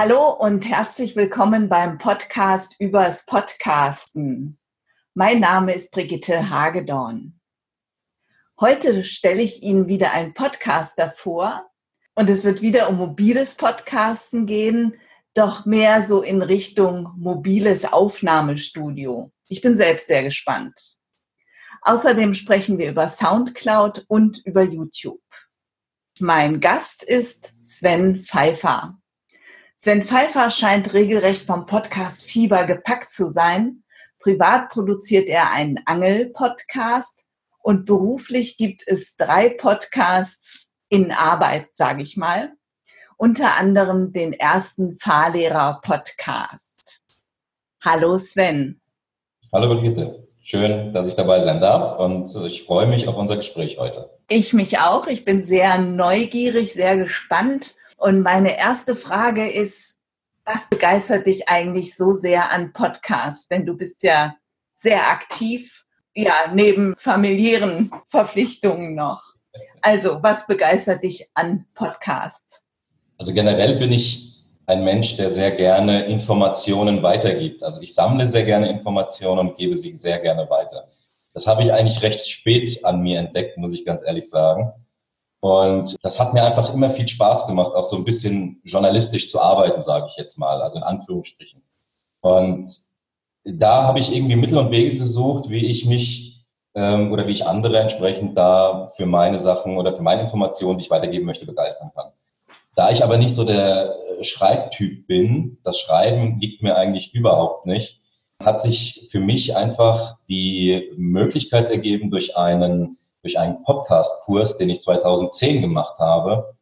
Hallo und herzlich willkommen beim Podcast übers Podcasten. Mein Name ist Brigitte Hagedorn. Heute stelle ich Ihnen wieder einen Podcaster vor und es wird wieder um mobiles Podcasten gehen, doch mehr so in Richtung mobiles Aufnahmestudio. Ich bin selbst sehr gespannt. Außerdem sprechen wir über Soundcloud und über YouTube. Mein Gast ist Sven Pfeiffer. Sven Pfeiffer scheint regelrecht vom Podcast Fieber gepackt zu sein. Privat produziert er einen Angel-Podcast und beruflich gibt es drei Podcasts in Arbeit, sage ich mal. Unter anderem den ersten Fahrlehrer-Podcast. Hallo Sven. Hallo Brigitte. Schön, dass ich dabei sein darf und ich freue mich auf unser Gespräch heute. Ich mich auch. Ich bin sehr neugierig, sehr gespannt und meine erste Frage ist, was begeistert dich eigentlich so sehr an Podcasts? Denn du bist ja sehr aktiv, ja, neben familiären Verpflichtungen noch. Also, was begeistert dich an Podcasts? Also generell bin ich ein Mensch, der sehr gerne Informationen weitergibt. Also ich sammle sehr gerne Informationen und gebe sie sehr gerne weiter. Das habe ich eigentlich recht spät an mir entdeckt, muss ich ganz ehrlich sagen. Und das hat mir einfach immer viel Spaß gemacht, auch so ein bisschen journalistisch zu arbeiten, sage ich jetzt mal, also in Anführungsstrichen. Und da habe ich irgendwie Mittel und Wege gesucht, wie ich mich ähm, oder wie ich andere entsprechend da für meine Sachen oder für meine Informationen, die ich weitergeben möchte, begeistern kann. Da ich aber nicht so der Schreibtyp bin, das Schreiben liegt mir eigentlich überhaupt nicht, hat sich für mich einfach die Möglichkeit ergeben, durch einen durch einen Podcast-Kurs, den ich 2010 gemacht habe,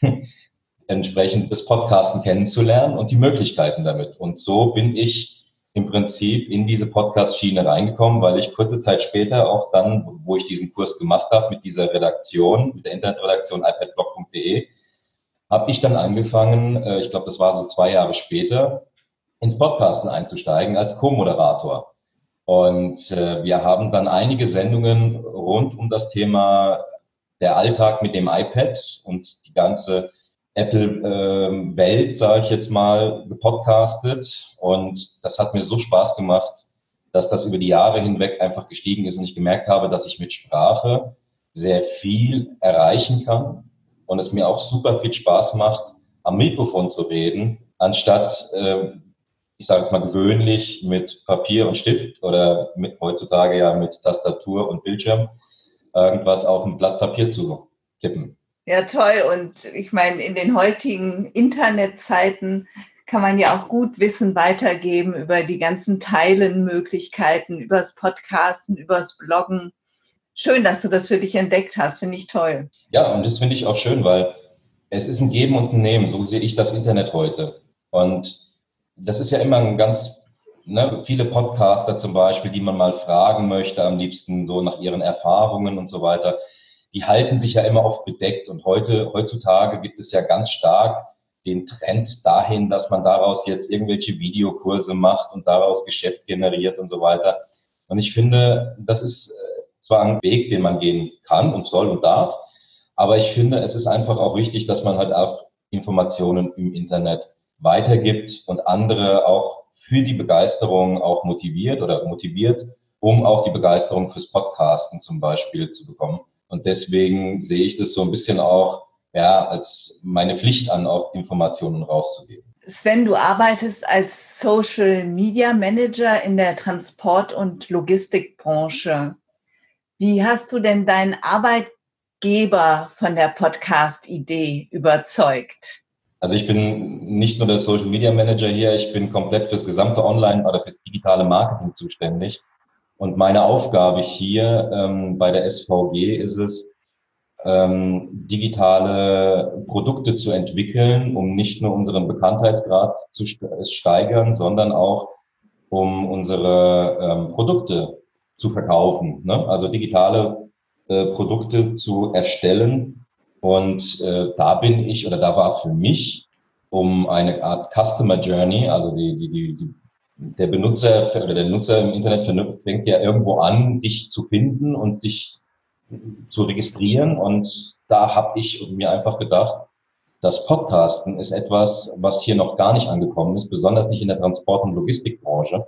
entsprechend das Podcasten kennenzulernen und die Möglichkeiten damit. Und so bin ich im Prinzip in diese Podcast-Schiene reingekommen, weil ich kurze Zeit später auch dann, wo ich diesen Kurs gemacht habe mit dieser Redaktion, mit der Internetredaktion ipadblog.de, habe ich dann angefangen, äh, ich glaube, das war so zwei Jahre später, ins Podcasten einzusteigen als Co-Moderator. Und äh, wir haben dann einige Sendungen rund um das Thema der Alltag mit dem iPad und die ganze Apple-Welt, äh, sage ich jetzt mal, gepodcastet. Und das hat mir so Spaß gemacht, dass das über die Jahre hinweg einfach gestiegen ist und ich gemerkt habe, dass ich mit Sprache sehr viel erreichen kann und es mir auch super viel Spaß macht, am Mikrofon zu reden, anstatt äh, ich sage jetzt mal gewöhnlich mit Papier und Stift oder mit heutzutage ja mit Tastatur und Bildschirm irgendwas auf ein Blatt Papier zu tippen. Ja, toll. Und ich meine, in den heutigen Internetzeiten kann man ja auch gut Wissen weitergeben über die ganzen Teilenmöglichkeiten, übers Podcasten, übers Bloggen. Schön, dass du das für dich entdeckt hast, finde ich toll. Ja, und das finde ich auch schön, weil es ist ein Geben und ein Nehmen. So sehe ich das Internet heute. Und das ist ja immer ein ganz, ne, viele Podcaster zum Beispiel, die man mal fragen möchte, am liebsten so nach ihren Erfahrungen und so weiter, die halten sich ja immer oft bedeckt. Und heute, heutzutage gibt es ja ganz stark den Trend dahin, dass man daraus jetzt irgendwelche Videokurse macht und daraus Geschäft generiert und so weiter. Und ich finde, das ist äh, zwar ein Weg, den man gehen kann und soll und darf, aber ich finde, es ist einfach auch wichtig, dass man halt auch Informationen im Internet weitergibt und andere auch für die Begeisterung auch motiviert oder motiviert, um auch die Begeisterung fürs Podcasten zum Beispiel zu bekommen. Und deswegen sehe ich das so ein bisschen auch ja, als meine Pflicht an, auch Informationen rauszugeben. Sven, du arbeitest als Social Media Manager in der Transport- und Logistikbranche. Wie hast du denn deinen Arbeitgeber von der Podcast-Idee überzeugt? Also ich bin nicht nur der Social Media Manager hier, ich bin komplett fürs gesamte Online- oder fürs digitale Marketing zuständig. Und meine Aufgabe hier ähm, bei der SVG ist es, ähm, digitale Produkte zu entwickeln, um nicht nur unseren Bekanntheitsgrad zu steigern, sondern auch um unsere ähm, Produkte zu verkaufen. Ne? Also digitale äh, Produkte zu erstellen, und äh, da bin ich oder da war für mich um eine Art Customer Journey, also die, die, die, die der Benutzer oder der Nutzer im Internet fängt ja irgendwo an, dich zu finden und dich zu registrieren. Und da habe ich mir einfach gedacht, das Podcasten ist etwas, was hier noch gar nicht angekommen ist, besonders nicht in der Transport- und Logistikbranche.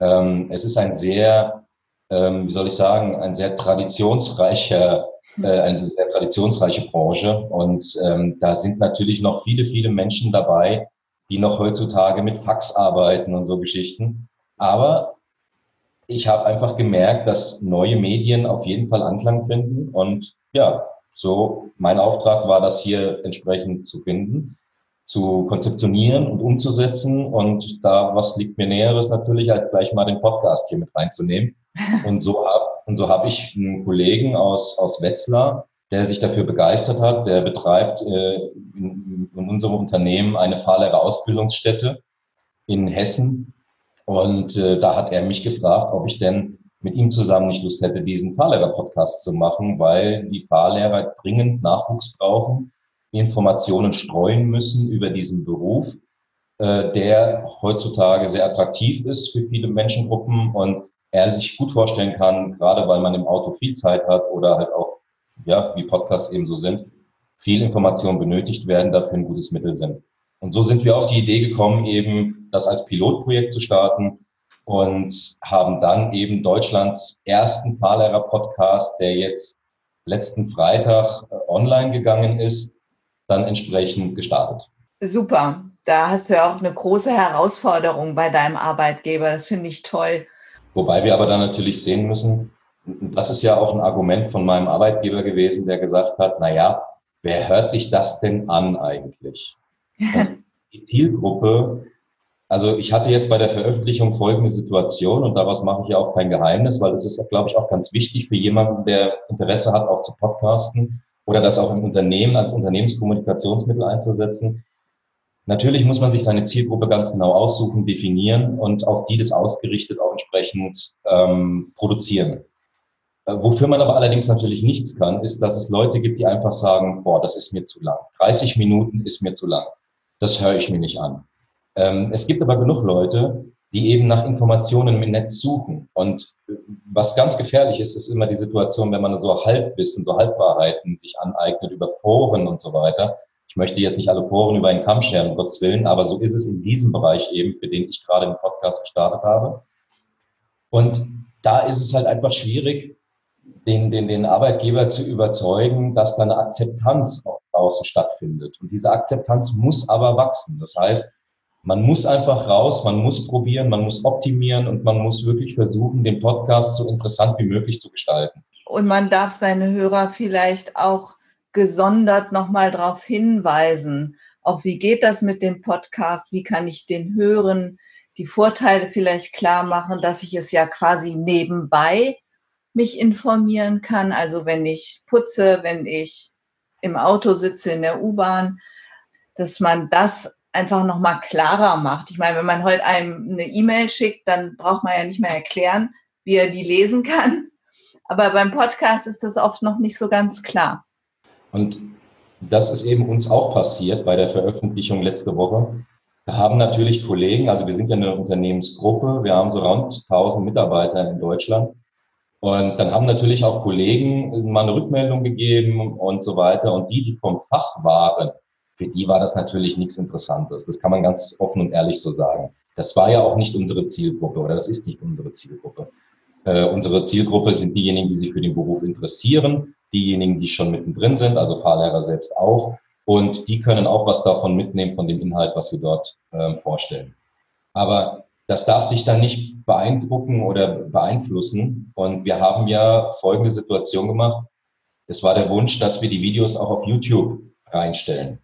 Ähm, es ist ein sehr, ähm, wie soll ich sagen, ein sehr traditionsreicher, äh, eine sehr traditionsreiche Branche. Und ähm, da sind natürlich noch viele, viele Menschen dabei, die noch heutzutage mit Fax arbeiten und so Geschichten. Aber ich habe einfach gemerkt, dass neue Medien auf jeden Fall Anklang finden und ja, so, mein Auftrag war das hier entsprechend zu finden, zu konzeptionieren und umzusetzen. Und da, was liegt mir Näheres natürlich, als gleich mal den Podcast hier mit reinzunehmen. Und so und so hab ich einen Kollegen aus, aus Wetzlar, der sich dafür begeistert hat, der betreibt äh, in, in unserem Unternehmen eine Fahrlehrerausbildungsstätte in Hessen. Und äh, da hat er mich gefragt, ob ich denn mit ihm zusammen nicht Lust hätte, diesen Fahrlehrer-Podcast zu machen, weil die Fahrlehrer dringend Nachwuchs brauchen, Informationen streuen müssen über diesen Beruf, äh, der heutzutage sehr attraktiv ist für viele Menschengruppen und er sich gut vorstellen kann, gerade weil man im Auto viel Zeit hat oder halt auch, ja, wie Podcasts eben so sind, viel Information benötigt werden, dafür ein gutes Mittel sind. Und so sind wir auf die Idee gekommen, eben das als Pilotprojekt zu starten, und haben dann eben Deutschlands ersten Fahrlehrer-Podcast, der jetzt letzten Freitag äh, online gegangen ist, dann entsprechend gestartet. Super. Da hast du ja auch eine große Herausforderung bei deinem Arbeitgeber. Das finde ich toll. Wobei wir aber dann natürlich sehen müssen, das ist ja auch ein Argument von meinem Arbeitgeber gewesen, der gesagt hat, na ja, wer hört sich das denn an eigentlich? die Zielgruppe also ich hatte jetzt bei der Veröffentlichung folgende Situation und daraus mache ich ja auch kein Geheimnis, weil es ist, glaube ich, auch ganz wichtig für jemanden, der Interesse hat, auch zu podcasten oder das auch im Unternehmen als Unternehmenskommunikationsmittel einzusetzen. Natürlich muss man sich seine Zielgruppe ganz genau aussuchen, definieren und auf die das ausgerichtet auch entsprechend ähm, produzieren. Äh, wofür man aber allerdings natürlich nichts kann, ist, dass es Leute gibt, die einfach sagen, boah, das ist mir zu lang. 30 Minuten ist mir zu lang. Das höre ich mir nicht an. Ähm, es gibt aber genug Leute, die eben nach Informationen im Netz suchen. Und was ganz gefährlich ist, ist immer die Situation, wenn man so Halbwissen, so Halbwahrheiten sich aneignet über Foren und so weiter. Ich möchte jetzt nicht alle Foren über einen Kamm scheren, um Gottes Willen, aber so ist es in diesem Bereich eben, für den ich gerade den Podcast gestartet habe. Und da ist es halt einfach schwierig, den, den, den Arbeitgeber zu überzeugen, dass da eine Akzeptanz auch draußen stattfindet. Und diese Akzeptanz muss aber wachsen. Das heißt, man muss einfach raus, man muss probieren, man muss optimieren und man muss wirklich versuchen, den Podcast so interessant wie möglich zu gestalten. Und man darf seine Hörer vielleicht auch gesondert nochmal darauf hinweisen, auch wie geht das mit dem Podcast, wie kann ich den hören, die Vorteile vielleicht klar machen, dass ich es ja quasi nebenbei mich informieren kann. Also wenn ich putze, wenn ich im Auto sitze, in der U-Bahn, dass man das einfach nochmal klarer macht. Ich meine, wenn man heute einem eine E-Mail schickt, dann braucht man ja nicht mehr erklären, wie er die lesen kann. Aber beim Podcast ist das oft noch nicht so ganz klar. Und das ist eben uns auch passiert bei der Veröffentlichung letzte Woche. Da haben natürlich Kollegen, also wir sind ja eine Unternehmensgruppe, wir haben so rund 1000 Mitarbeiter in Deutschland. Und dann haben natürlich auch Kollegen mal eine Rückmeldung gegeben und so weiter. Und die, die vom Fach waren, für die war das natürlich nichts Interessantes. Das kann man ganz offen und ehrlich so sagen. Das war ja auch nicht unsere Zielgruppe oder das ist nicht unsere Zielgruppe. Äh, unsere Zielgruppe sind diejenigen, die sich für den Beruf interessieren, diejenigen, die schon mittendrin sind, also Fahrlehrer selbst auch. Und die können auch was davon mitnehmen, von dem Inhalt, was wir dort äh, vorstellen. Aber das darf dich dann nicht beeindrucken oder beeinflussen. Und wir haben ja folgende Situation gemacht. Es war der Wunsch, dass wir die Videos auch auf YouTube reinstellen.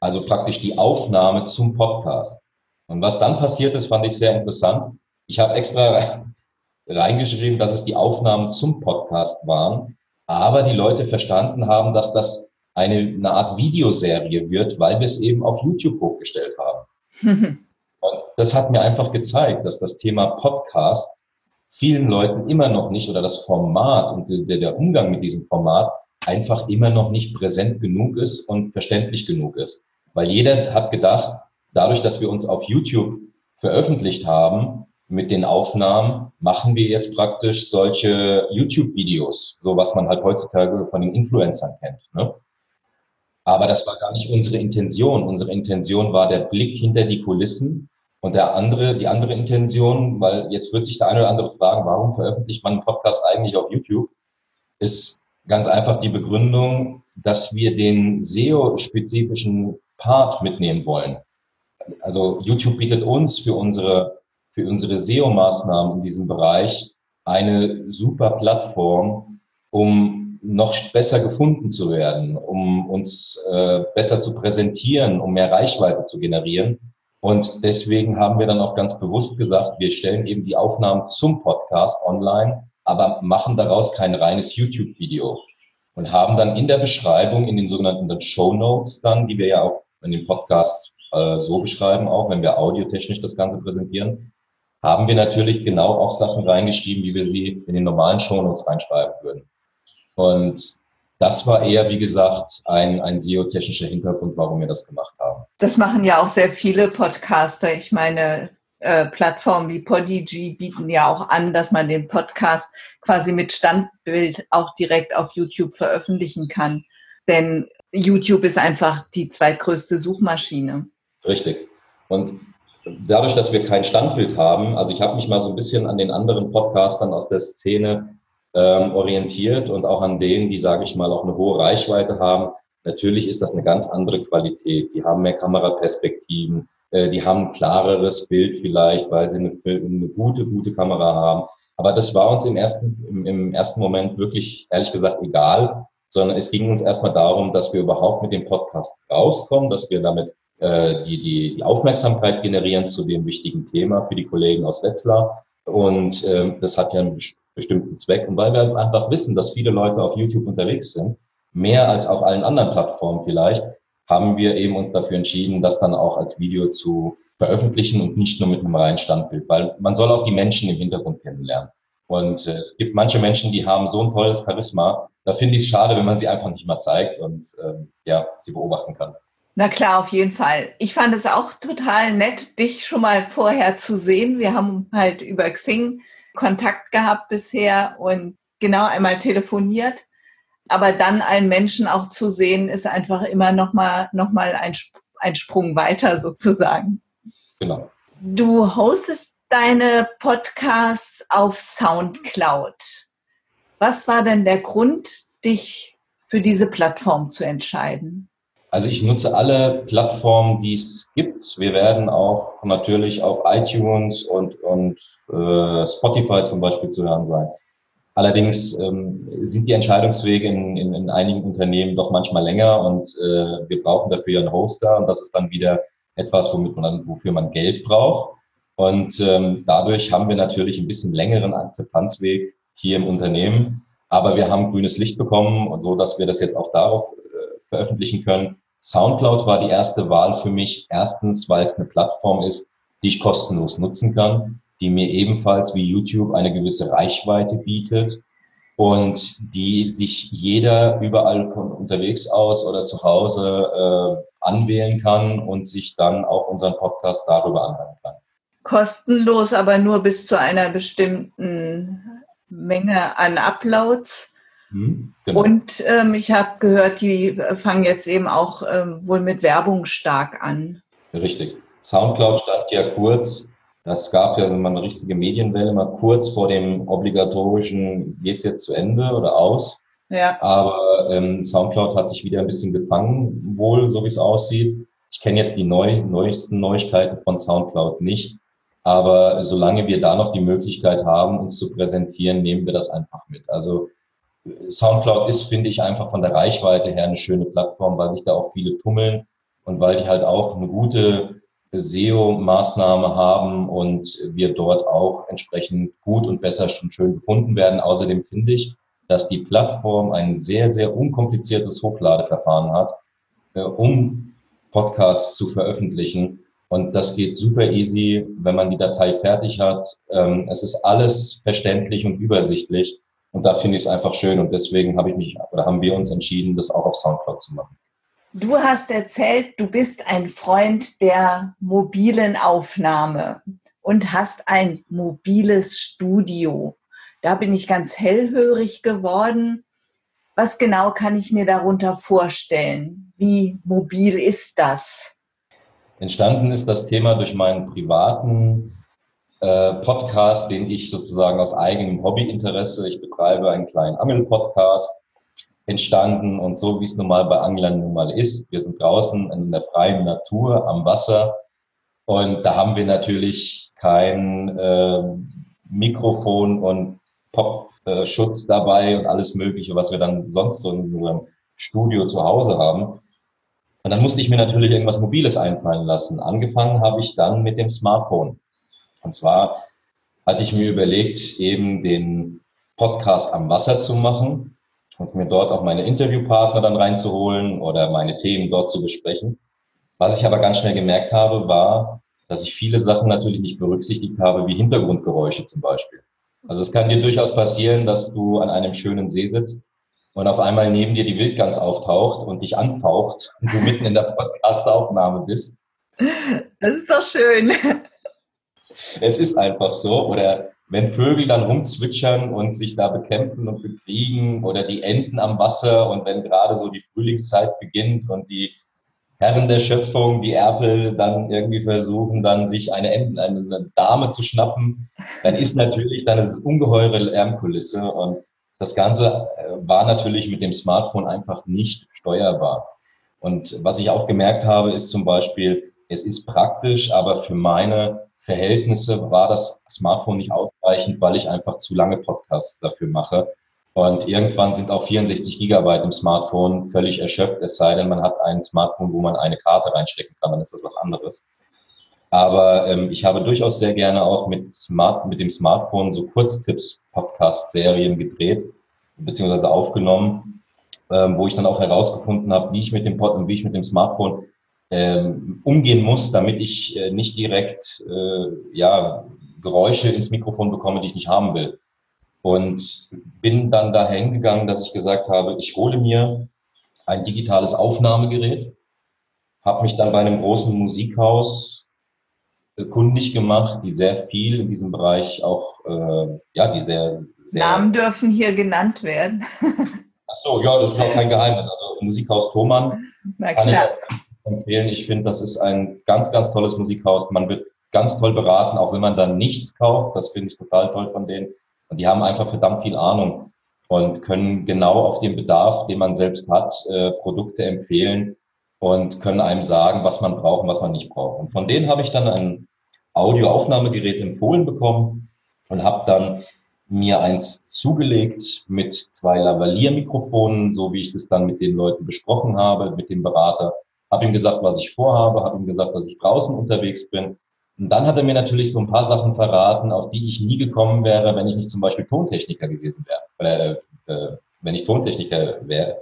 Also praktisch die Aufnahme zum Podcast. Und was dann passiert ist, fand ich sehr interessant. Ich habe extra reingeschrieben, dass es die Aufnahmen zum Podcast waren, aber die Leute verstanden haben, dass das eine, eine Art Videoserie wird, weil wir es eben auf YouTube hochgestellt haben. Und das hat mir einfach gezeigt, dass das Thema Podcast vielen Leuten immer noch nicht oder das Format und der, der Umgang mit diesem Format einfach immer noch nicht präsent genug ist und verständlich genug ist. Weil jeder hat gedacht, dadurch, dass wir uns auf YouTube veröffentlicht haben mit den Aufnahmen, machen wir jetzt praktisch solche YouTube-Videos, so was man halt heutzutage von den Influencern kennt. Ne? Aber das war gar nicht unsere Intention. Unsere Intention war der Blick hinter die Kulissen und der andere, die andere Intention, weil jetzt wird sich der eine oder andere fragen, warum veröffentlicht man einen Podcast eigentlich auf YouTube, ist ganz einfach die Begründung, dass wir den SEO-spezifischen Part mitnehmen wollen. Also YouTube bietet uns für unsere, für unsere SEO-Maßnahmen in diesem Bereich eine super Plattform, um noch besser gefunden zu werden, um uns äh, besser zu präsentieren, um mehr Reichweite zu generieren. Und deswegen haben wir dann auch ganz bewusst gesagt, wir stellen eben die Aufnahmen zum Podcast online, aber machen daraus kein reines YouTube-Video und haben dann in der Beschreibung, in den sogenannten Show Notes dann, die wir ja auch in den Podcasts äh, so beschreiben, auch wenn wir audiotechnisch das Ganze präsentieren, haben wir natürlich genau auch Sachen reingeschrieben, wie wir sie in den normalen Show Notes reinschreiben würden. Und das war eher, wie gesagt, ein, ein SEO-technischer Hintergrund, warum wir das gemacht haben. Das machen ja auch sehr viele Podcaster. Ich meine, äh, Plattformen wie Podigy bieten ja auch an, dass man den Podcast quasi mit Standbild auch direkt auf YouTube veröffentlichen kann. Denn YouTube ist einfach die zweitgrößte Suchmaschine. Richtig. Und dadurch, dass wir kein Standbild haben, also ich habe mich mal so ein bisschen an den anderen Podcastern aus der Szene ähm, orientiert und auch an denen, die, sage ich mal, auch eine hohe Reichweite haben. Natürlich ist das eine ganz andere Qualität. Die haben mehr Kameraperspektiven, äh, die haben ein klareres Bild vielleicht, weil sie eine, eine, gute, gute Kamera haben. Aber das war uns im ersten, im, im ersten Moment wirklich, ehrlich gesagt, egal, sondern es ging uns erstmal darum, dass wir überhaupt mit dem Podcast rauskommen, dass wir damit äh, die, die, die Aufmerksamkeit generieren zu dem wichtigen Thema für die Kollegen aus Wetzlar. Und äh, das hat ja einen bestimmten Zweck. Und weil wir einfach wissen, dass viele Leute auf YouTube unterwegs sind, mehr als auf allen anderen Plattformen vielleicht, haben wir eben uns dafür entschieden, das dann auch als Video zu veröffentlichen und nicht nur mit einem reinen Standbild, weil man soll auch die Menschen im Hintergrund kennenlernen. Und äh, es gibt manche Menschen, die haben so ein tolles Charisma, da finde ich es schade, wenn man sie einfach nicht mal zeigt und ähm, ja, sie beobachten kann. Na klar, auf jeden Fall. Ich fand es auch total nett, dich schon mal vorher zu sehen. Wir haben halt über Xing Kontakt gehabt bisher und genau einmal telefoniert. Aber dann einen Menschen auch zu sehen, ist einfach immer noch mal, noch mal ein, ein Sprung weiter sozusagen. Genau. Du hostest deine Podcasts auf Soundcloud. Was war denn der Grund, dich für diese Plattform zu entscheiden? Also ich nutze alle Plattformen, die es gibt. Wir werden auch natürlich auf iTunes und, und äh, Spotify zum Beispiel zu hören sein. Allerdings ähm, sind die Entscheidungswege in, in, in einigen Unternehmen doch manchmal länger und äh, wir brauchen dafür ja einen Hoster und das ist dann wieder etwas, womit man dann, wofür man Geld braucht. Und ähm, dadurch haben wir natürlich ein bisschen längeren Akzeptanzweg hier im Unternehmen. Aber wir haben grünes Licht bekommen und so, dass wir das jetzt auch darauf äh, veröffentlichen können. SoundCloud war die erste Wahl für mich. Erstens, weil es eine Plattform ist, die ich kostenlos nutzen kann die mir ebenfalls wie YouTube eine gewisse Reichweite bietet und die sich jeder überall von unterwegs aus oder zu Hause äh, anwählen kann und sich dann auch unseren Podcast darüber anhören kann. Kostenlos, aber nur bis zu einer bestimmten Menge an Uploads. Hm, genau. Und ähm, ich habe gehört, die fangen jetzt eben auch ähm, wohl mit Werbung stark an. Richtig. Soundcloud stand ja kurz das gab ja mal eine richtige Medienwelle, mal kurz vor dem obligatorischen geht's jetzt zu Ende oder aus. Ja. Aber ähm, Soundcloud hat sich wieder ein bisschen gefangen, wohl, so wie es aussieht. Ich kenne jetzt die neu, neuesten Neuigkeiten von Soundcloud nicht. Aber solange wir da noch die Möglichkeit haben, uns zu präsentieren, nehmen wir das einfach mit. Also Soundcloud ist, finde ich, einfach von der Reichweite her eine schöne Plattform, weil sich da auch viele tummeln und weil die halt auch eine gute SEO-Maßnahme haben und wir dort auch entsprechend gut und besser schon schön gefunden werden. Außerdem finde ich, dass die Plattform ein sehr, sehr unkompliziertes Hochladeverfahren hat, äh, um Podcasts zu veröffentlichen. Und das geht super easy, wenn man die Datei fertig hat. Ähm, es ist alles verständlich und übersichtlich. Und da finde ich es einfach schön. Und deswegen habe ich mich oder haben wir uns entschieden, das auch auf Soundcloud zu machen. Du hast erzählt, du bist ein Freund der mobilen Aufnahme und hast ein mobiles Studio. Da bin ich ganz hellhörig geworden. Was genau kann ich mir darunter vorstellen? Wie mobil ist das? Entstanden ist das Thema durch meinen privaten äh, Podcast, den ich sozusagen aus eigenem Hobbyinteresse, ich betreibe einen kleinen Angel-Podcast, entstanden und so wie es nun mal bei Anglern nun mal ist. Wir sind draußen in der freien Natur am Wasser und da haben wir natürlich kein äh, Mikrofon und Popschutz dabei und alles Mögliche, was wir dann sonst so in unserem Studio zu Hause haben. Und dann musste ich mir natürlich irgendwas Mobiles einfallen lassen. Angefangen habe ich dann mit dem Smartphone. Und zwar hatte ich mir überlegt, eben den Podcast am Wasser zu machen und mir dort auch meine Interviewpartner dann reinzuholen oder meine Themen dort zu besprechen. Was ich aber ganz schnell gemerkt habe, war, dass ich viele Sachen natürlich nicht berücksichtigt habe, wie Hintergrundgeräusche zum Beispiel. Also es kann dir durchaus passieren, dass du an einem schönen See sitzt und auf einmal neben dir die Wildgans auftaucht und dich anfaucht und du mitten in der Podcastaufnahme bist. Das ist doch schön. Es ist einfach so. Oder wenn Vögel dann rumzwitschern und sich da bekämpfen und bekriegen oder die Enten am Wasser und wenn gerade so die Frühlingszeit beginnt und die Herren der Schöpfung, die Erpel, dann irgendwie versuchen, dann sich eine, Enten, eine Dame zu schnappen, dann ist natürlich dann eine ungeheure Lärmkulisse und das Ganze äh, war natürlich mit dem Smartphone einfach nicht steuerbar. Und was ich auch gemerkt habe, ist zum Beispiel, es ist praktisch, aber für meine Verhältnisse war das Smartphone nicht ausreichend, weil ich einfach zu lange Podcasts dafür mache. Und irgendwann sind auch 64 Gigabyte im Smartphone völlig erschöpft, es sei denn, man hat ein Smartphone, wo man eine Karte reinstecken kann, dann ist das was anderes. Aber ähm, ich habe durchaus sehr gerne auch mit, Smart, mit dem Smartphone so Kurztipps-Podcast-Serien gedreht, beziehungsweise aufgenommen, ähm, wo ich dann auch herausgefunden habe, wie ich mit dem Pod wie ich mit dem Smartphone ähm, umgehen muss, damit ich äh, nicht direkt äh, ja, Geräusche ins Mikrofon bekomme, die ich nicht haben will. Und bin dann dahin gegangen, dass ich gesagt habe, ich hole mir ein digitales Aufnahmegerät, habe mich dann bei einem großen Musikhaus kundig gemacht, die sehr viel in diesem Bereich auch, äh, ja, die sehr, sehr... Namen dürfen hier genannt werden. Ach so, ja, das ist auch kein Geheimnis. Also Musikhaus Thomann Na klar. ich empfehlen. Ich finde, das ist ein ganz, ganz tolles Musikhaus. Man wird ganz toll beraten, auch wenn man dann nichts kauft. Das finde ich total toll von denen. Und die haben einfach verdammt viel Ahnung und können genau auf den Bedarf, den man selbst hat, äh, Produkte empfehlen und können einem sagen, was man braucht und was man nicht braucht. Und von denen habe ich dann ein Audioaufnahmegerät empfohlen bekommen und habe dann mir eins zugelegt mit zwei Lavalier-Mikrofonen, so wie ich das dann mit den Leuten besprochen habe, mit dem Berater. Habe ihm gesagt, was ich vorhabe, habe ihm gesagt, dass ich draußen unterwegs bin und dann hat er mir natürlich so ein paar Sachen verraten, auf die ich nie gekommen wäre, wenn ich nicht zum Beispiel Tontechniker gewesen wäre. Oder äh, wenn ich Tontechniker wäre.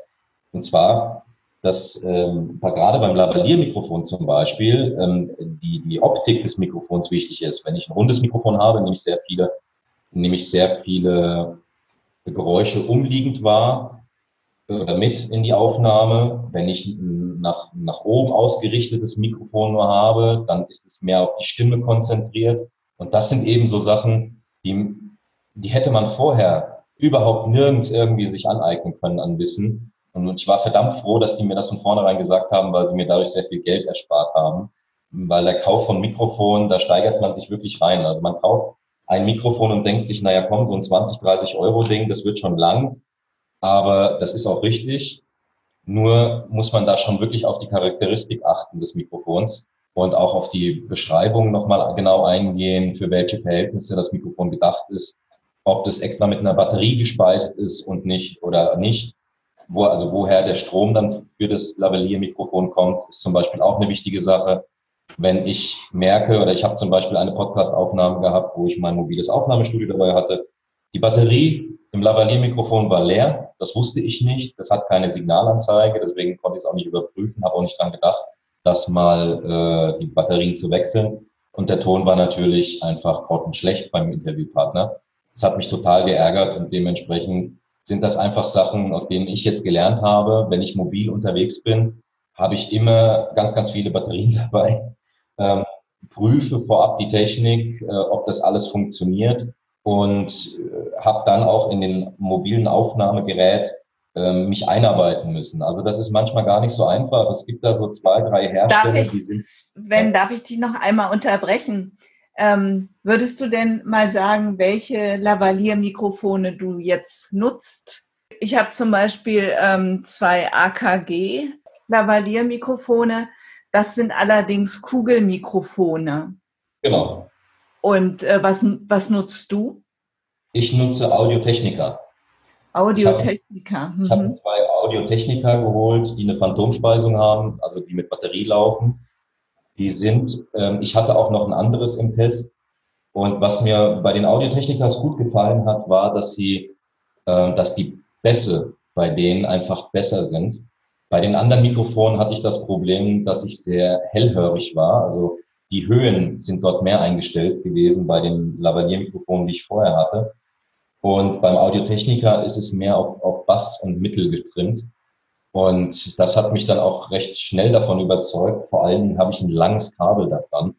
Und zwar, dass ähm, gerade beim Lavalier-Mikrofon zum Beispiel ähm, die, die Optik des Mikrofons wichtig ist. Wenn ich ein rundes Mikrofon habe, nehme ich sehr viele, nehme ich sehr viele Geräusche umliegend wahr oder mit in die Aufnahme. Wenn ich ein nach, nach oben ausgerichtetes Mikrofon nur habe, dann ist es mehr auf die Stimme konzentriert. Und das sind eben so Sachen, die, die hätte man vorher überhaupt nirgends irgendwie sich aneignen können an Wissen. Und ich war verdammt froh, dass die mir das von vornherein gesagt haben, weil sie mir dadurch sehr viel Geld erspart haben. Weil der Kauf von Mikrofonen, da steigert man sich wirklich rein. Also man kauft ein Mikrofon und denkt sich, naja, komm, so ein 20, 30 Euro Ding, das wird schon lang aber das ist auch richtig. Nur muss man da schon wirklich auf die Charakteristik achten des Mikrofons und auch auf die Beschreibung nochmal genau eingehen, für welche Verhältnisse das Mikrofon gedacht ist, ob das extra mit einer Batterie gespeist ist und nicht oder nicht. Wo, also woher der Strom dann für das Lavalier-Mikrofon kommt, ist zum Beispiel auch eine wichtige Sache. Wenn ich merke, oder ich habe zum Beispiel eine Podcast-Aufnahme gehabt, wo ich mein mobiles Aufnahmestudio dabei hatte, die Batterie im Lavalier-Mikrofon war leer. Das wusste ich nicht. Das hat keine Signalanzeige, deswegen konnte ich es auch nicht überprüfen, habe auch nicht dran gedacht, das mal äh, die Batterien zu wechseln. Und der Ton war natürlich einfach grottenschlecht beim Interviewpartner. Das hat mich total geärgert und dementsprechend sind das einfach Sachen, aus denen ich jetzt gelernt habe. Wenn ich mobil unterwegs bin, habe ich immer ganz, ganz viele Batterien dabei. Ähm, prüfe vorab die Technik, äh, ob das alles funktioniert und äh, habe dann auch in den mobilen Aufnahmegerät ähm, mich einarbeiten müssen. Also das ist manchmal gar nicht so einfach. Es gibt da so zwei, drei Hersteller, darf ich, die sind. Wenn, darf ich dich noch einmal unterbrechen? Ähm, würdest du denn mal sagen, welche Lavalier-Mikrofone du jetzt nutzt? Ich habe zum Beispiel ähm, zwei AKG Lavalier-Mikrofone. Das sind allerdings Kugelmikrofone. Genau. Und äh, was, was nutzt du? Ich nutze Audiotechnica. Audiotechnica. Ich habe mhm. zwei Audiotechnica geholt, die eine Phantomspeisung haben, also die mit Batterie laufen. Die sind, ähm, ich hatte auch noch ein anderes im Test. Und was mir bei den Audiotechnikas gut gefallen hat, war, dass sie, äh, dass die Bässe bei denen einfach besser sind. Bei den anderen Mikrofonen hatte ich das Problem, dass ich sehr hellhörig war. Also die Höhen sind dort mehr eingestellt gewesen bei den Lavalier-Mikrofonen, die ich vorher hatte. Und beim Audiotechniker ist es mehr auf, auf Bass und Mittel getrimmt. Und das hat mich dann auch recht schnell davon überzeugt. Vor allem habe ich ein langes Kabel daran,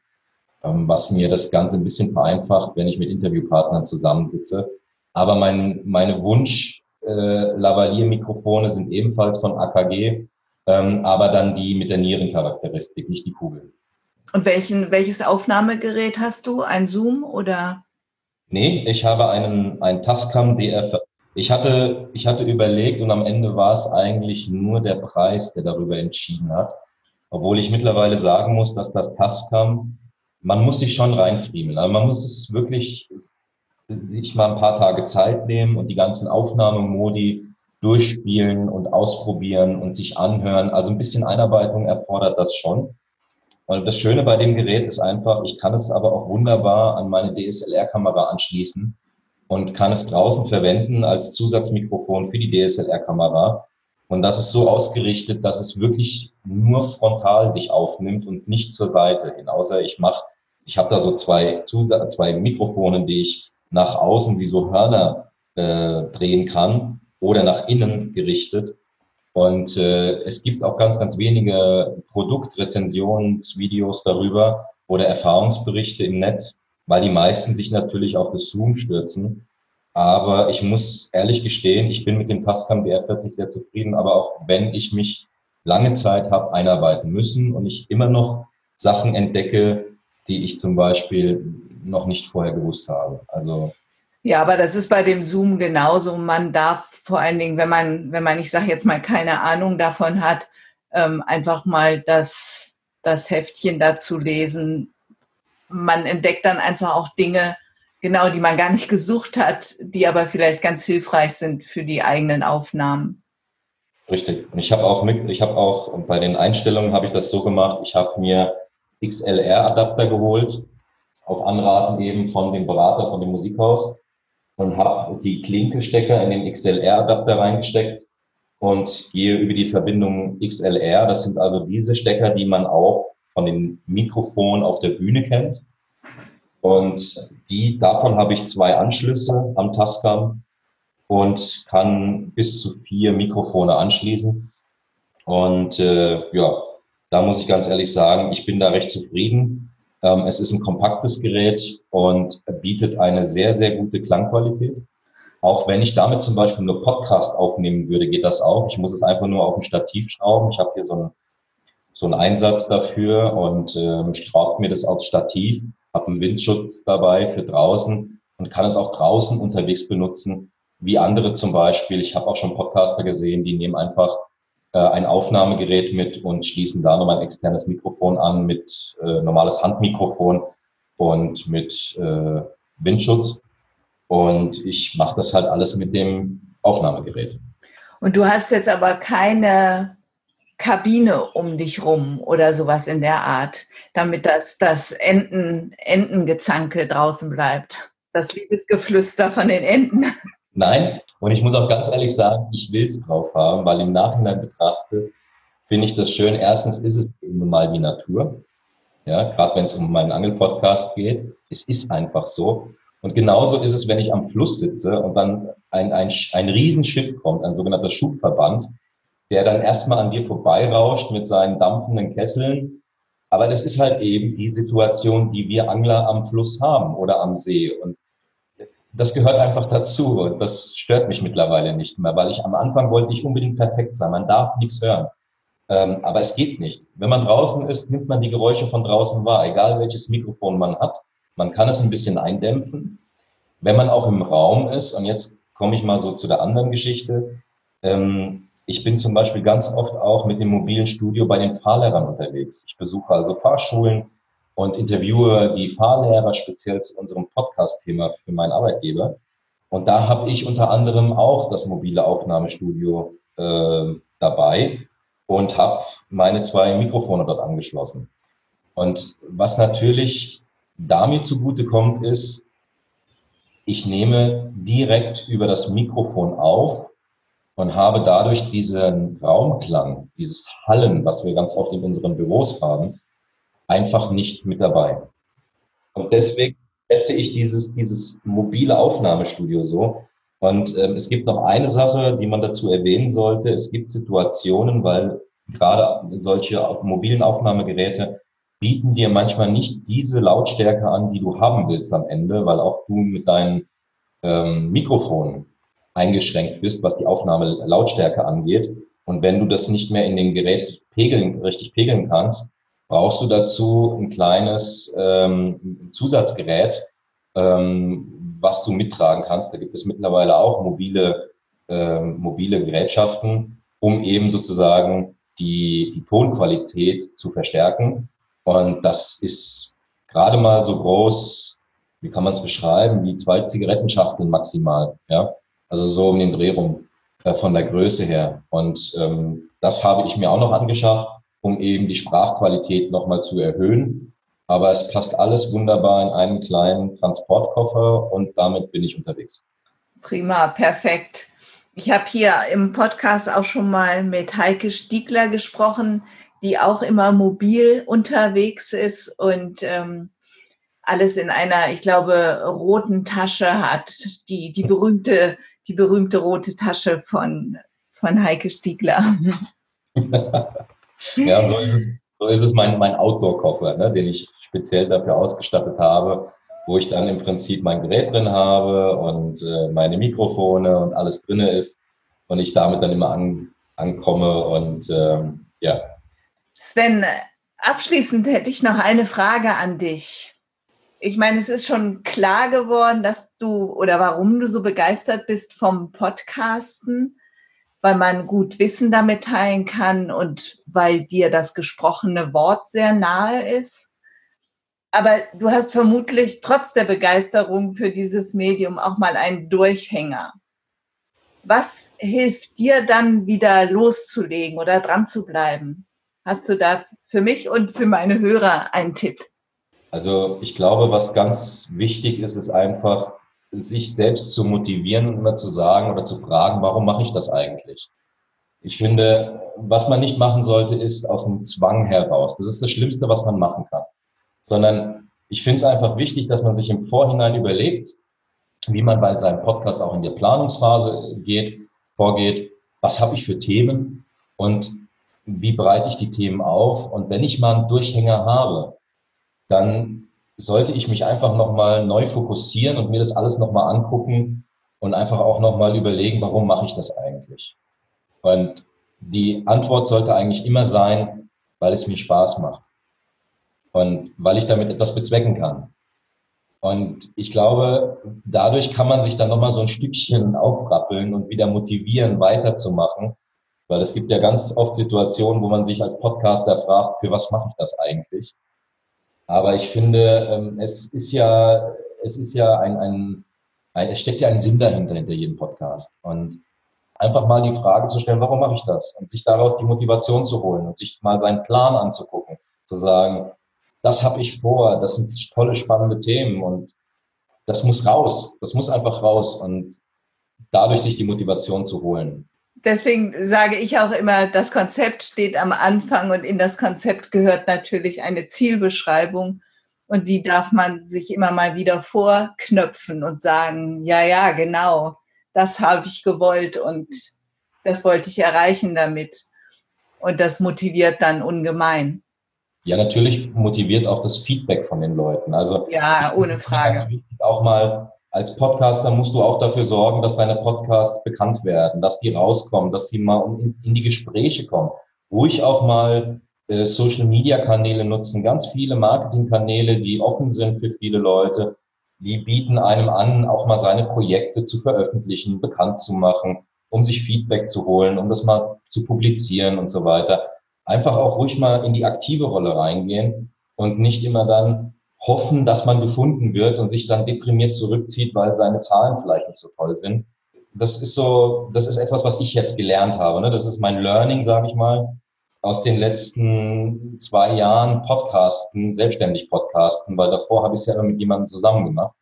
ähm, was mir das Ganze ein bisschen vereinfacht, wenn ich mit Interviewpartnern zusammensitze. Aber mein, meine Wunsch äh, Lavalier-Mikrofone sind ebenfalls von AKG, ähm, aber dann die mit der Nierencharakteristik, nicht die Kugel. Und welchen, welches Aufnahmegerät hast du? Ein Zoom oder? Nee, ich habe einen, ein Tascam DR. Ich hatte, ich hatte überlegt und am Ende war es eigentlich nur der Preis, der darüber entschieden hat. Obwohl ich mittlerweile sagen muss, dass das Tascam, man muss sich schon reinfriemeln. Also man muss es wirklich sich mal ein paar Tage Zeit nehmen und die ganzen Aufnahmemodi durchspielen und ausprobieren und sich anhören. Also ein bisschen Einarbeitung erfordert das schon. Und das Schöne bei dem Gerät ist einfach, ich kann es aber auch wunderbar an meine DSLR-Kamera anschließen und kann es draußen verwenden als Zusatzmikrofon für die DSLR-Kamera. Und das ist so ausgerichtet, dass es wirklich nur frontal dich aufnimmt und nicht zur Seite hin. Außer ich mache, ich habe da so zwei, zwei Mikrofone, die ich nach außen wie so Hörner äh, drehen kann oder nach innen gerichtet. Und äh, es gibt auch ganz, ganz wenige Produktrezensionsvideos darüber oder Erfahrungsberichte im Netz, weil die meisten sich natürlich auf das Zoom stürzen. Aber ich muss ehrlich gestehen, ich bin mit dem Tascam DR40 sehr zufrieden, aber auch wenn ich mich lange Zeit habe einarbeiten müssen und ich immer noch Sachen entdecke, die ich zum Beispiel noch nicht vorher gewusst habe. Also ja, aber das ist bei dem Zoom genauso. Man darf vor allen Dingen, wenn man, wenn man, ich sage jetzt mal, keine Ahnung davon hat, ähm, einfach mal das, das Heftchen dazu lesen. Man entdeckt dann einfach auch Dinge, genau, die man gar nicht gesucht hat, die aber vielleicht ganz hilfreich sind für die eigenen Aufnahmen. Richtig. Und ich habe auch mit, ich habe auch bei den Einstellungen habe ich das so gemacht. Ich habe mir XLR-Adapter geholt, auf Anraten eben von dem Berater von dem Musikhaus und habe die Klinkenstecker in den XLR-Adapter reingesteckt und gehe über die Verbindung XLR. Das sind also diese Stecker, die man auch von den Mikrofonen auf der Bühne kennt. Und die, davon habe ich zwei Anschlüsse am Tascam und kann bis zu vier Mikrofone anschließen. Und äh, ja, da muss ich ganz ehrlich sagen, ich bin da recht zufrieden. Ähm, es ist ein kompaktes Gerät und bietet eine sehr, sehr gute Klangqualität. Auch wenn ich damit zum Beispiel nur Podcast aufnehmen würde, geht das auch. Ich muss es einfach nur auf ein Stativ schrauben. Ich habe hier so einen, so einen Einsatz dafür und ähm, schraube mir das aufs Stativ, habe einen Windschutz dabei für draußen und kann es auch draußen unterwegs benutzen, wie andere zum Beispiel. Ich habe auch schon Podcaster gesehen, die nehmen einfach ein Aufnahmegerät mit und schließen da nochmal ein externes Mikrofon an mit äh, normales Handmikrofon und mit äh, Windschutz. Und ich mache das halt alles mit dem Aufnahmegerät. Und du hast jetzt aber keine Kabine um dich rum oder sowas in der Art, damit das, das Enten, Entengezanke draußen bleibt. Das Liebesgeflüster von den Enten. Nein, und ich muss auch ganz ehrlich sagen, ich will es drauf haben, weil im Nachhinein betrachtet, finde ich das schön. Erstens ist es eben mal die Natur. Ja, gerade wenn es um meinen Angelpodcast geht. Es ist einfach so. Und genauso ist es, wenn ich am Fluss sitze und dann ein, ein, ein Riesenschiff kommt, ein sogenannter Schubverband, der dann erstmal an dir vorbeirauscht mit seinen dampfenden Kesseln. Aber das ist halt eben die Situation, die wir Angler am Fluss haben oder am See. Und das gehört einfach dazu und das stört mich mittlerweile nicht mehr, weil ich am Anfang wollte ich unbedingt perfekt sein. Man darf nichts hören. Ähm, aber es geht nicht. Wenn man draußen ist, nimmt man die Geräusche von draußen wahr, egal welches Mikrofon man hat. Man kann es ein bisschen eindämpfen. Wenn man auch im Raum ist, und jetzt komme ich mal so zu der anderen Geschichte. Ähm, ich bin zum Beispiel ganz oft auch mit dem mobilen Studio bei den Fahrlehrern unterwegs. Ich besuche also Fahrschulen und interviewe die Fahrlehrer speziell zu unserem Podcast-Thema für meinen Arbeitgeber. Und da habe ich unter anderem auch das mobile Aufnahmestudio äh, dabei und habe meine zwei Mikrofone dort angeschlossen. Und was natürlich damit zugute kommt, ist, ich nehme direkt über das Mikrofon auf und habe dadurch diesen Raumklang, dieses Hallen, was wir ganz oft in unseren Büros haben, einfach nicht mit dabei. Und deswegen schätze ich dieses, dieses mobile Aufnahmestudio so. Und ähm, es gibt noch eine Sache, die man dazu erwähnen sollte. Es gibt Situationen, weil gerade solche mobilen Aufnahmegeräte bieten dir manchmal nicht diese Lautstärke an, die du haben willst am Ende, weil auch du mit deinem ähm, Mikrofon eingeschränkt bist, was die Aufnahme Lautstärke angeht. Und wenn du das nicht mehr in den Gerät pegeln, richtig pegeln kannst, brauchst du dazu ein kleines ähm, Zusatzgerät, ähm, was du mittragen kannst. Da gibt es mittlerweile auch mobile, ähm, mobile Gerätschaften, um eben sozusagen die, die Tonqualität zu verstärken. Und das ist gerade mal so groß, wie kann man es beschreiben, wie zwei Zigarettenschachteln maximal. Ja? Also so um den Dreh rum äh, von der Größe her. Und ähm, das habe ich mir auch noch angeschafft um eben die Sprachqualität nochmal zu erhöhen. Aber es passt alles wunderbar in einen kleinen Transportkoffer und damit bin ich unterwegs. Prima, perfekt. Ich habe hier im Podcast auch schon mal mit Heike Stiegler gesprochen, die auch immer mobil unterwegs ist und ähm, alles in einer, ich glaube, roten Tasche hat. Die, die, berühmte, die berühmte rote Tasche von, von Heike Stiegler. Ja, so ist es, so ist es mein, mein Outdoor-Koffer, ne, den ich speziell dafür ausgestattet habe, wo ich dann im Prinzip mein Gerät drin habe und äh, meine Mikrofone und alles drin ist und ich damit dann immer an, ankomme und ähm, ja. Sven, abschließend hätte ich noch eine Frage an dich. Ich meine, es ist schon klar geworden, dass du oder warum du so begeistert bist vom Podcasten weil man gut Wissen damit teilen kann und weil dir das gesprochene Wort sehr nahe ist. Aber du hast vermutlich trotz der Begeisterung für dieses Medium auch mal einen Durchhänger. Was hilft dir dann wieder loszulegen oder dran zu bleiben? Hast du da für mich und für meine Hörer einen Tipp? Also ich glaube, was ganz wichtig ist, ist einfach, sich selbst zu motivieren und immer zu sagen oder zu fragen, warum mache ich das eigentlich? Ich finde, was man nicht machen sollte, ist aus einem Zwang heraus. Das ist das Schlimmste, was man machen kann. Sondern ich finde es einfach wichtig, dass man sich im Vorhinein überlegt, wie man bei seinem Podcast auch in der Planungsphase geht, vorgeht. Was habe ich für Themen und wie breite ich die Themen auf? Und wenn ich mal einen Durchhänger habe, dann sollte ich mich einfach nochmal neu fokussieren und mir das alles nochmal angucken und einfach auch nochmal überlegen, warum mache ich das eigentlich? Und die Antwort sollte eigentlich immer sein, weil es mir Spaß macht und weil ich damit etwas bezwecken kann. Und ich glaube, dadurch kann man sich dann nochmal so ein Stückchen aufrappeln und wieder motivieren, weiterzumachen. Weil es gibt ja ganz oft Situationen, wo man sich als Podcaster fragt, für was mache ich das eigentlich? Aber ich finde, ähm, es ist ja, es ist ja ein, ein, ein, es steckt ja ein Sinn dahinter, hinter jedem Podcast. Und einfach mal die Frage zu stellen, warum mache ich das? Und sich daraus die Motivation zu holen und sich mal seinen Plan anzugucken, zu sagen, das habe ich vor, das sind tolle, spannende Themen und das muss raus, das muss einfach raus und dadurch sich die Motivation zu holen deswegen sage ich auch immer, das Konzept steht am Anfang und in das Konzept gehört natürlich eine Zielbeschreibung und die darf man sich immer mal wieder vorknöpfen und sagen, ja, ja, genau, das habe ich gewollt und das wollte ich erreichen damit. Und das motiviert dann ungemein. Ja, natürlich motiviert auch das Feedback von den Leuten. Also ja, ohne Frage. Auch mal als Podcaster musst du auch dafür sorgen, dass deine Podcasts bekannt werden, dass die rauskommen, dass sie mal in, in die Gespräche kommen. Ruhig auch mal äh, Social-Media-Kanäle nutzen, ganz viele Marketing-Kanäle, die offen sind für viele Leute. Die bieten einem an, auch mal seine Projekte zu veröffentlichen, bekannt zu machen, um sich Feedback zu holen, um das mal zu publizieren und so weiter. Einfach auch ruhig mal in die aktive Rolle reingehen und nicht immer dann hoffen, dass man gefunden wird und sich dann deprimiert zurückzieht, weil seine Zahlen vielleicht nicht so toll sind. Das ist so, das ist etwas, was ich jetzt gelernt habe. Ne? Das ist mein Learning, sage ich mal, aus den letzten zwei Jahren Podcasten, selbstständig Podcasten, weil davor habe ich es ja immer mit jemandem zusammen gemacht.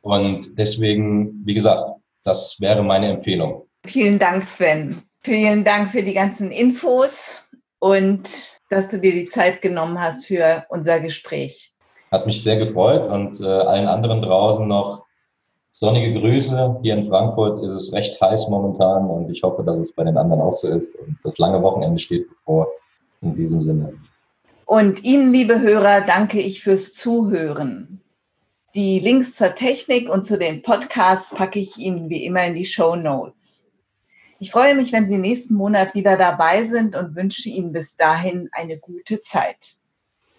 Und deswegen, wie gesagt, das wäre meine Empfehlung. Vielen Dank, Sven. Vielen Dank für die ganzen Infos und dass du dir die Zeit genommen hast für unser Gespräch. Hat mich sehr gefreut und äh, allen anderen draußen noch sonnige Grüße. Hier in Frankfurt ist es recht heiß momentan und ich hoffe, dass es bei den anderen auch so ist. Und das lange Wochenende steht bevor. In diesem Sinne. Und Ihnen, liebe Hörer, danke ich fürs Zuhören. Die Links zur Technik und zu den Podcasts packe ich Ihnen wie immer in die Show Notes. Ich freue mich, wenn Sie nächsten Monat wieder dabei sind und wünsche Ihnen bis dahin eine gute Zeit.